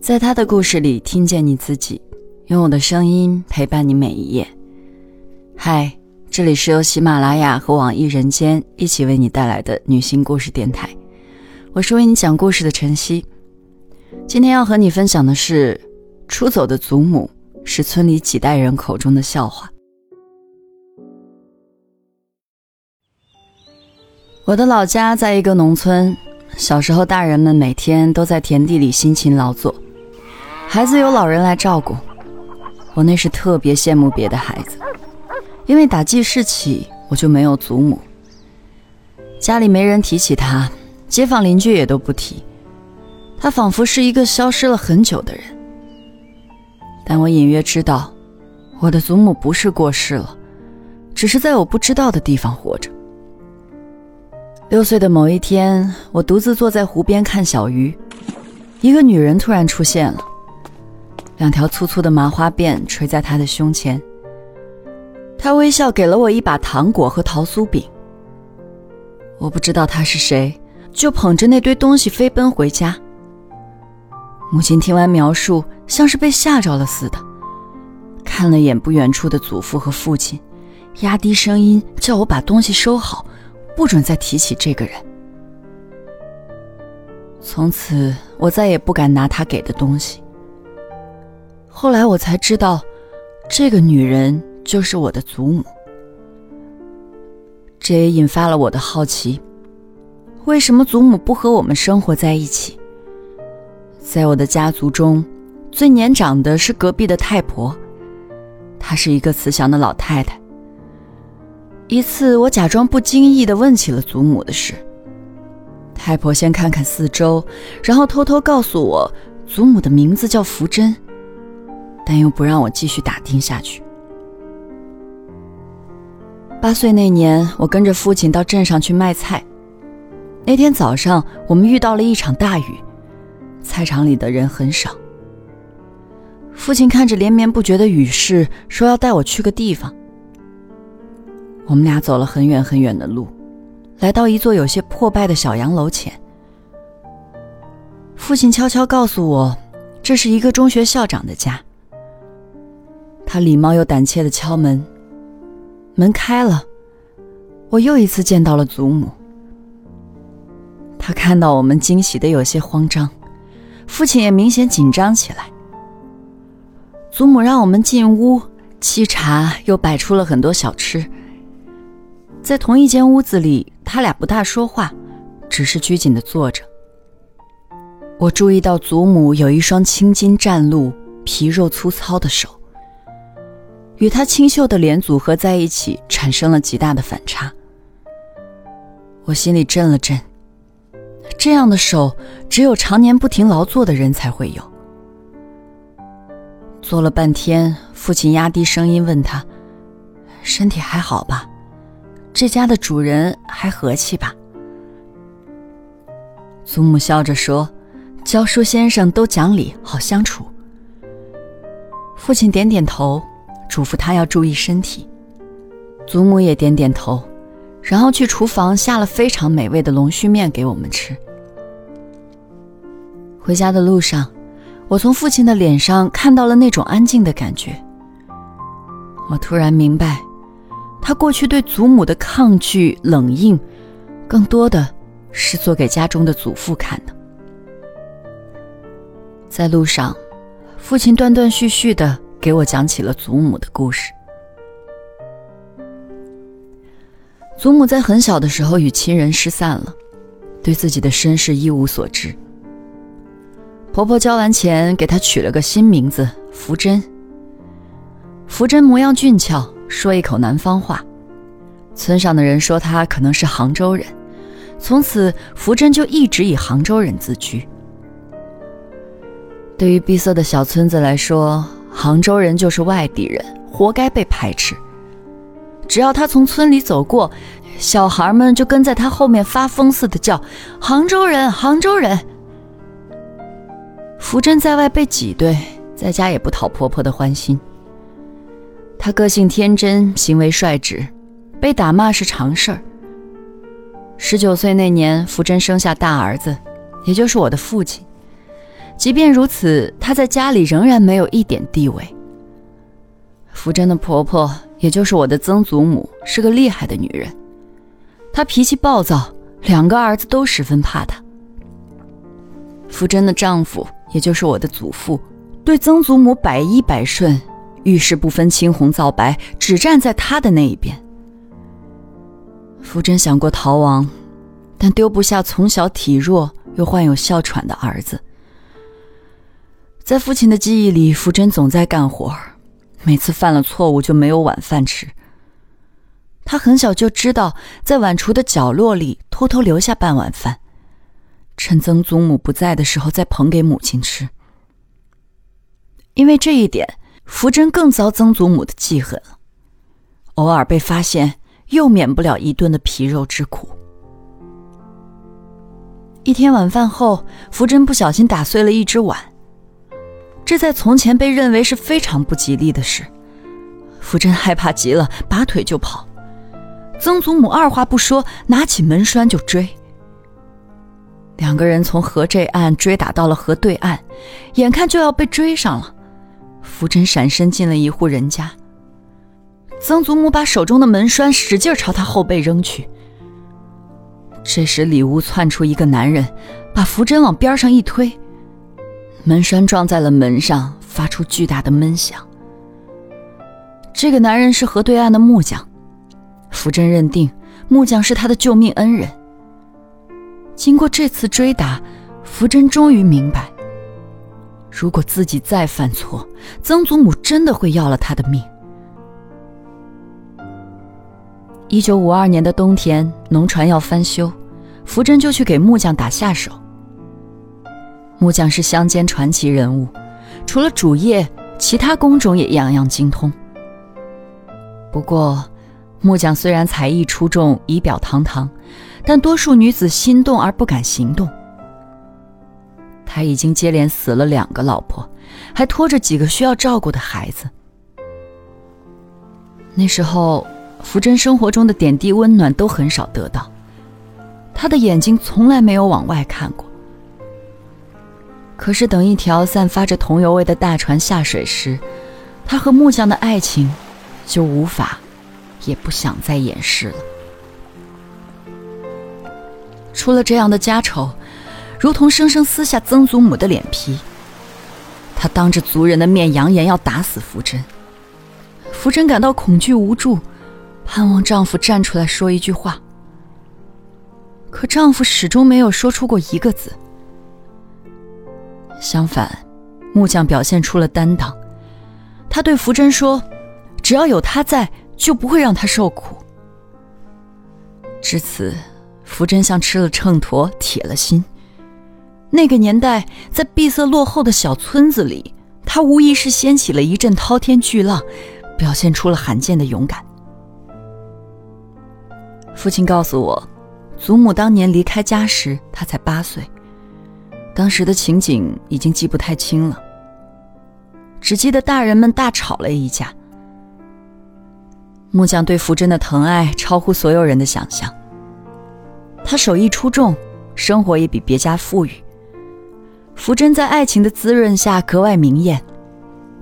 在他的故事里听见你自己，用我的声音陪伴你每一页。嗨，这里是由喜马拉雅和网易人间一起为你带来的女性故事电台，我是为你讲故事的晨曦。今天要和你分享的是，出走的祖母是村里几代人口中的笑话。我的老家在一个农村，小时候大人们每天都在田地里辛勤劳作。孩子有老人来照顾，我那时特别羡慕别的孩子，因为打记事起我就没有祖母，家里没人提起他，街坊邻居也都不提，他仿佛是一个消失了很久的人。但我隐约知道，我的祖母不是过世了，只是在我不知道的地方活着。六岁的某一天，我独自坐在湖边看小鱼，一个女人突然出现了。两条粗粗的麻花辫垂在他的胸前。他微笑给了我一把糖果和桃酥饼。我不知道他是谁，就捧着那堆东西飞奔回家。母亲听完描述，像是被吓着了似的，看了眼不远处的祖父和父亲，压低声音叫我把东西收好，不准再提起这个人。从此，我再也不敢拿他给的东西。后来我才知道，这个女人就是我的祖母。这也引发了我的好奇：为什么祖母不和我们生活在一起？在我的家族中，最年长的是隔壁的太婆，她是一个慈祥的老太太。一次，我假装不经意地问起了祖母的事，太婆先看看四周，然后偷偷告诉我，祖母的名字叫福珍。但又不让我继续打听下去。八岁那年，我跟着父亲到镇上去卖菜。那天早上，我们遇到了一场大雨，菜场里的人很少。父亲看着连绵不绝的雨势，说要带我去个地方。我们俩走了很远很远的路，来到一座有些破败的小洋楼前。父亲悄悄告诉我，这是一个中学校长的家。他礼貌又胆怯的敲门，门开了，我又一次见到了祖母。他看到我们，惊喜的有些慌张，父亲也明显紧张起来。祖母让我们进屋沏茶，又摆出了很多小吃。在同一间屋子里，他俩不大说话，只是拘谨的坐着。我注意到祖母有一双青筋湛露、皮肉粗糙的手。与他清秀的脸组合在一起，产生了极大的反差。我心里震了震，这样的手只有常年不停劳作的人才会有。坐了半天，父亲压低声音问他：“身体还好吧？这家的主人还和气吧？”祖母笑着说：“教书先生都讲理，好相处。”父亲点点头。嘱咐他要注意身体，祖母也点点头，然后去厨房下了非常美味的龙须面给我们吃。回家的路上，我从父亲的脸上看到了那种安静的感觉。我突然明白，他过去对祖母的抗拒、冷硬，更多的是做给家中的祖父看的。在路上，父亲断断续续的。给我讲起了祖母的故事。祖母在很小的时候与亲人失散了，对自己的身世一无所知。婆婆交完钱，给她取了个新名字福珍。福珍模样俊俏，说一口南方话，村上的人说她可能是杭州人，从此福珍就一直以杭州人自居。对于闭塞的小村子来说，杭州人就是外地人，活该被排斥。只要他从村里走过，小孩们就跟在他后面发疯似的叫：“杭州人，杭州人。”福珍在外被挤兑，在家也不讨婆婆的欢心。他个性天真，行为率直，被打骂是常事儿。十九岁那年，福珍生下大儿子，也就是我的父亲。即便如此，她在家里仍然没有一点地位。福珍的婆婆，也就是我的曾祖母，是个厉害的女人，她脾气暴躁，两个儿子都十分怕她。福珍的丈夫，也就是我的祖父，对曾祖母百依百顺，遇事不分青红皂白，只站在她的那一边。福珍想过逃亡，但丢不下从小体弱又患有哮喘的儿子。在父亲的记忆里，福珍总在干活，每次犯了错误就没有晚饭吃。他很小就知道在碗橱的角落里偷偷留下半碗饭，趁曾祖母不在的时候再捧给母亲吃。因为这一点，福珍更遭曾祖母的记恨了，偶尔被发现。又免不了一顿的皮肉之苦。一天晚饭后，福珍不小心打碎了一只碗，这在从前被认为是非常不吉利的事。福珍害怕极了，拔腿就跑。曾祖母二话不说，拿起门栓就追。两个人从河这岸追打到了河对岸，眼看就要被追上了，福珍闪身进了一户人家。曾祖母把手中的门栓使劲朝他后背扔去。这时，里屋窜出一个男人，把福珍往边上一推，门栓撞在了门上，发出巨大的闷响。这个男人是河对岸的木匠，福珍认定木匠是他的救命恩人。经过这次追打，福珍终于明白，如果自己再犯错，曾祖母真的会要了他的命。一九五二年的冬天，农船要翻修，福珍就去给木匠打下手。木匠是乡间传奇人物，除了主业，其他工种也样样精通。不过，木匠虽然才艺出众、仪表堂堂，但多数女子心动而不敢行动。他已经接连死了两个老婆，还拖着几个需要照顾的孩子。那时候。福珍生活中的点滴温暖都很少得到，他的眼睛从来没有往外看过。可是等一条散发着桐油味的大船下水时，他和木匠的爱情就无法，也不想再掩饰了。出了这样的家丑，如同生生撕下曾祖母的脸皮。他当着族人的面扬言要打死福珍，福珍感到恐惧无助。盼望丈夫站出来说一句话，可丈夫始终没有说出过一个字。相反，木匠表现出了担当，他对福珍说：“只要有他在，就不会让他受苦。”至此，福珍像吃了秤砣，铁了心。那个年代，在闭塞落后的小村子里，他无疑是掀起了一阵滔天巨浪，表现出了罕见的勇敢。父亲告诉我，祖母当年离开家时，他才八岁。当时的情景已经记不太清了，只记得大人们大吵了一架。木匠对福珍的疼爱超乎所有人的想象。他手艺出众，生活也比别家富裕。福珍在爱情的滋润下格外明艳，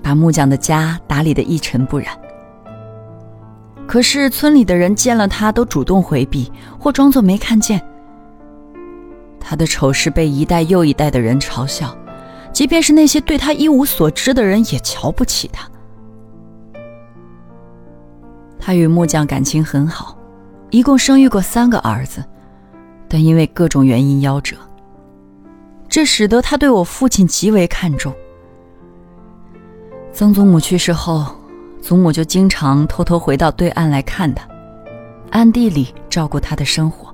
把木匠的家打理得一尘不染。可是村里的人见了他都主动回避，或装作没看见。他的丑事被一代又一代的人嘲笑，即便是那些对他一无所知的人也瞧不起他。他与木匠感情很好，一共生育过三个儿子，但因为各种原因夭折。这使得他对我父亲极为看重。曾祖母去世后。祖母就经常偷偷回到对岸来看他，暗地里照顾他的生活。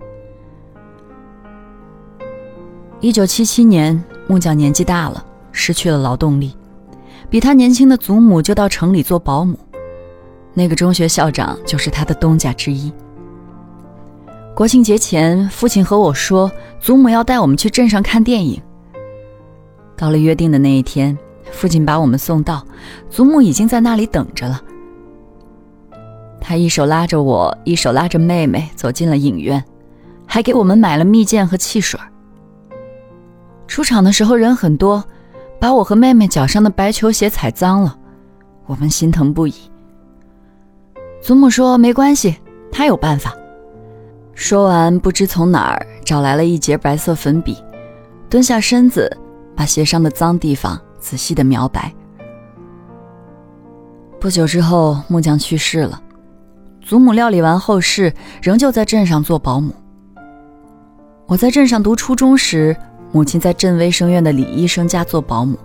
一九七七年，木匠年纪大了，失去了劳动力，比他年轻的祖母就到城里做保姆。那个中学校长就是他的东家之一。国庆节前，父亲和我说，祖母要带我们去镇上看电影。到了约定的那一天。父亲把我们送到，祖母已经在那里等着了。他一手拉着我，一手拉着妹妹走进了影院，还给我们买了蜜饯和汽水。出场的时候人很多，把我和妹妹脚上的白球鞋踩脏了，我们心疼不已。祖母说没关系，她有办法。说完，不知从哪儿找来了一截白色粉笔，蹲下身子，把鞋上的脏地方仔细的描白。不久之后，木匠去世了，祖母料理完后事，仍旧在镇上做保姆。我在镇上读初中时，母亲在镇卫生院的李医生家做保姆。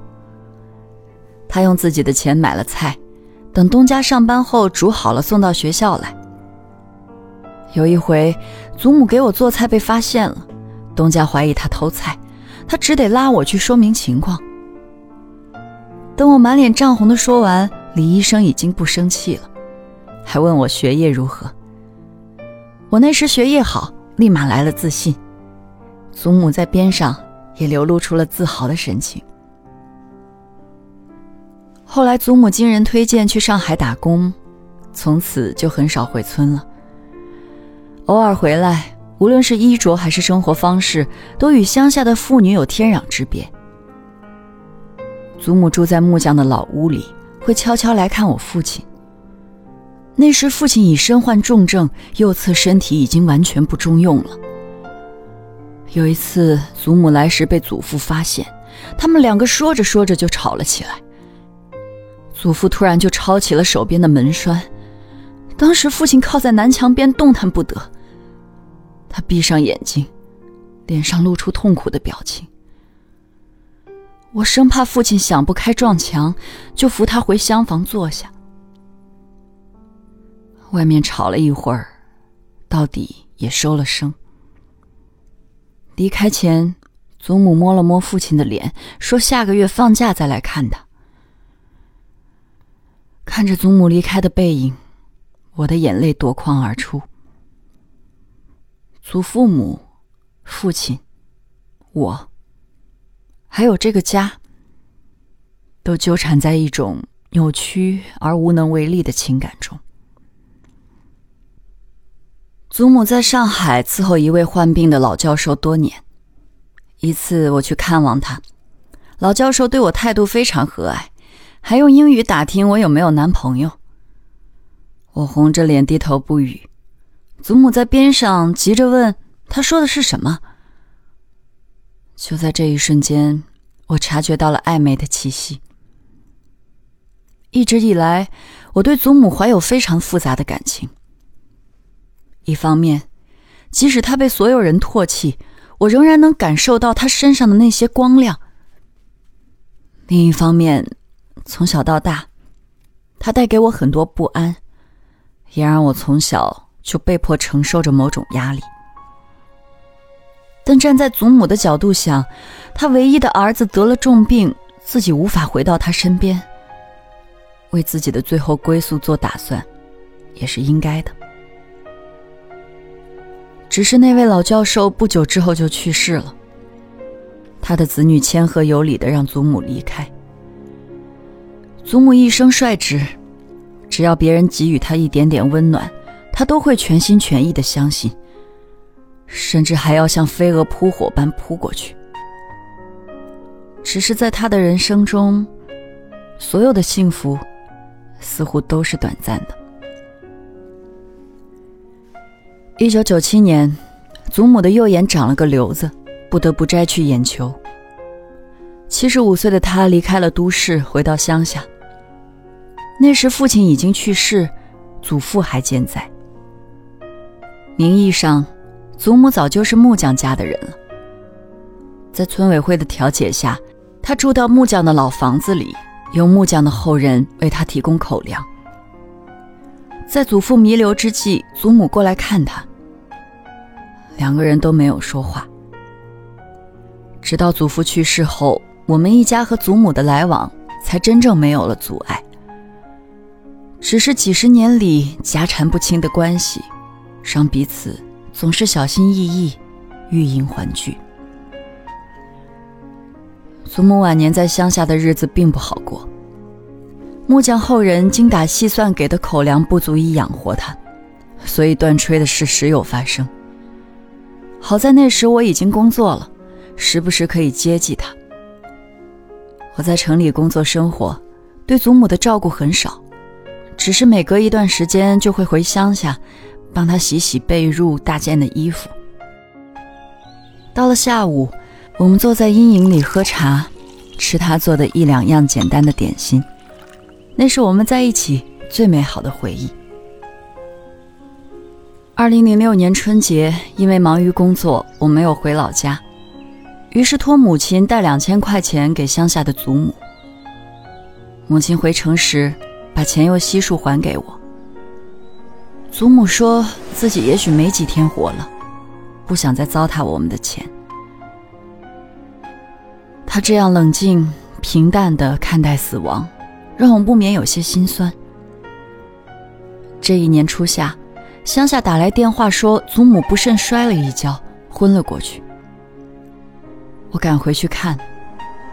她用自己的钱买了菜，等东家上班后煮好了送到学校来。有一回，祖母给我做菜被发现了，东家怀疑他偷菜，他只得拉我去说明情况。等我满脸涨红的说完，李医生已经不生气了，还问我学业如何。我那时学业好，立马来了自信。祖母在边上也流露出了自豪的神情。后来，祖母经人推荐去上海打工，从此就很少回村了。偶尔回来，无论是衣着还是生活方式，都与乡下的妇女有天壤之别。祖母住在木匠的老屋里，会悄悄来看我父亲。那时父亲已身患重症，右侧身体已经完全不中用了。有一次，祖母来时被祖父发现，他们两个说着说着就吵了起来。祖父突然就抄起了手边的门栓，当时父亲靠在南墙边动弹不得。他闭上眼睛，脸上露出痛苦的表情。我生怕父亲想不开撞墙，就扶他回厢房坐下。外面吵了一会儿，到底也收了声。离开前，祖母摸了摸父亲的脸，说：“下个月放假再来看他。”看着祖母离开的背影，我的眼泪夺眶而出。祖父母、父亲、我，还有这个家，都纠缠在一种扭曲而无能为力的情感中。祖母在上海伺候一位患病的老教授多年。一次我去看望他，老教授对我态度非常和蔼，还用英语打听我有没有男朋友。我红着脸低头不语。祖母在边上急着问：“他说的是什么？”就在这一瞬间，我察觉到了暧昧的气息。一直以来，我对祖母怀有非常复杂的感情。一方面，即使他被所有人唾弃，我仍然能感受到他身上的那些光亮；另一方面，从小到大，他带给我很多不安，也让我从小。就被迫承受着某种压力，但站在祖母的角度想，他唯一的儿子得了重病，自己无法回到他身边，为自己的最后归宿做打算，也是应该的。只是那位老教授不久之后就去世了，他的子女谦和有礼的让祖母离开。祖母一生率直，只要别人给予他一点点温暖。他都会全心全意的相信，甚至还要像飞蛾扑火般扑过去。只是在他的人生中，所有的幸福似乎都是短暂的。一九九七年，祖母的右眼长了个瘤子，不得不摘去眼球。七十五岁的他离开了都市，回到乡下。那时父亲已经去世，祖父还健在。名义上，祖母早就是木匠家的人了。在村委会的调解下，他住到木匠的老房子里，由木匠的后人为他提供口粮。在祖父弥留之际，祖母过来看他，两个人都没有说话。直到祖父去世后，我们一家和祖母的来往才真正没有了阻碍。只是几十年里夹缠不清的关系。让彼此总是小心翼翼，欲迎还拒。祖母晚年在乡下的日子并不好过，木匠后人精打细算给的口粮不足以养活他，所以断炊的事时有发生。好在那时我已经工作了，时不时可以接济他。我在城里工作生活，对祖母的照顾很少，只是每隔一段时间就会回乡下，帮她洗洗被褥、大件的衣服。到了下午，我们坐在阴影里喝茶，吃她做的一两样简单的点心，那是我们在一起最美好的回忆。二零零六年春节，因为忙于工作，我没有回老家。于是托母亲带两千块钱给乡下的祖母。母亲回城时，把钱又悉数还给我。祖母说自己也许没几天活了，不想再糟蹋我们的钱。她这样冷静平淡地看待死亡，让我不免有些心酸。这一年初夏，乡下打来电话说祖母不慎摔了一跤，昏了过去。我赶回去看，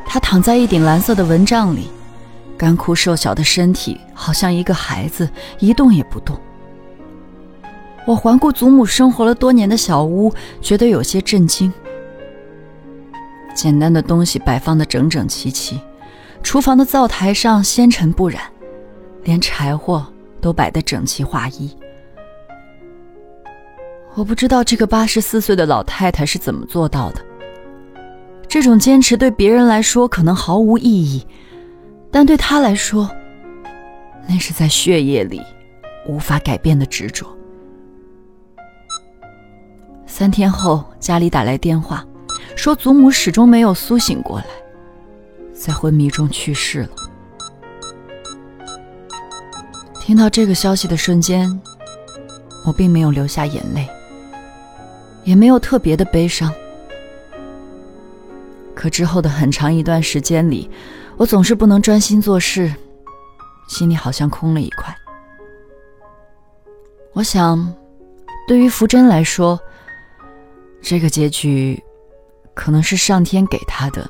他躺在一顶蓝色的蚊帐里，干枯瘦小的身体好像一个孩子，一动也不动。我环顾祖母生活了多年的小屋，觉得有些震惊。简单的东西摆放的整整齐齐，厨房的灶台上纤尘不染，连柴火都摆得整齐划一。我不知道这个八十四岁的老太太是怎么做到的。这种坚持对别人来说可能毫无意义，但对她来说，那是在血液里无法改变的执着。三天后，家里打来电话，说祖母始终没有苏醒过来，在昏迷中去世了。听到这个消息的瞬间，我并没有流下眼泪，也没有特别的悲伤。可之后的很长一段时间里，我总是不能专心做事，心里好像空了一块。我想，对于福珍来说，这个结局可能是上天给他的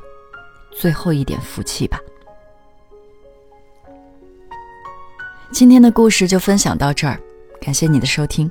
最后一点福气吧。今天的故事就分享到这儿，感谢你的收听，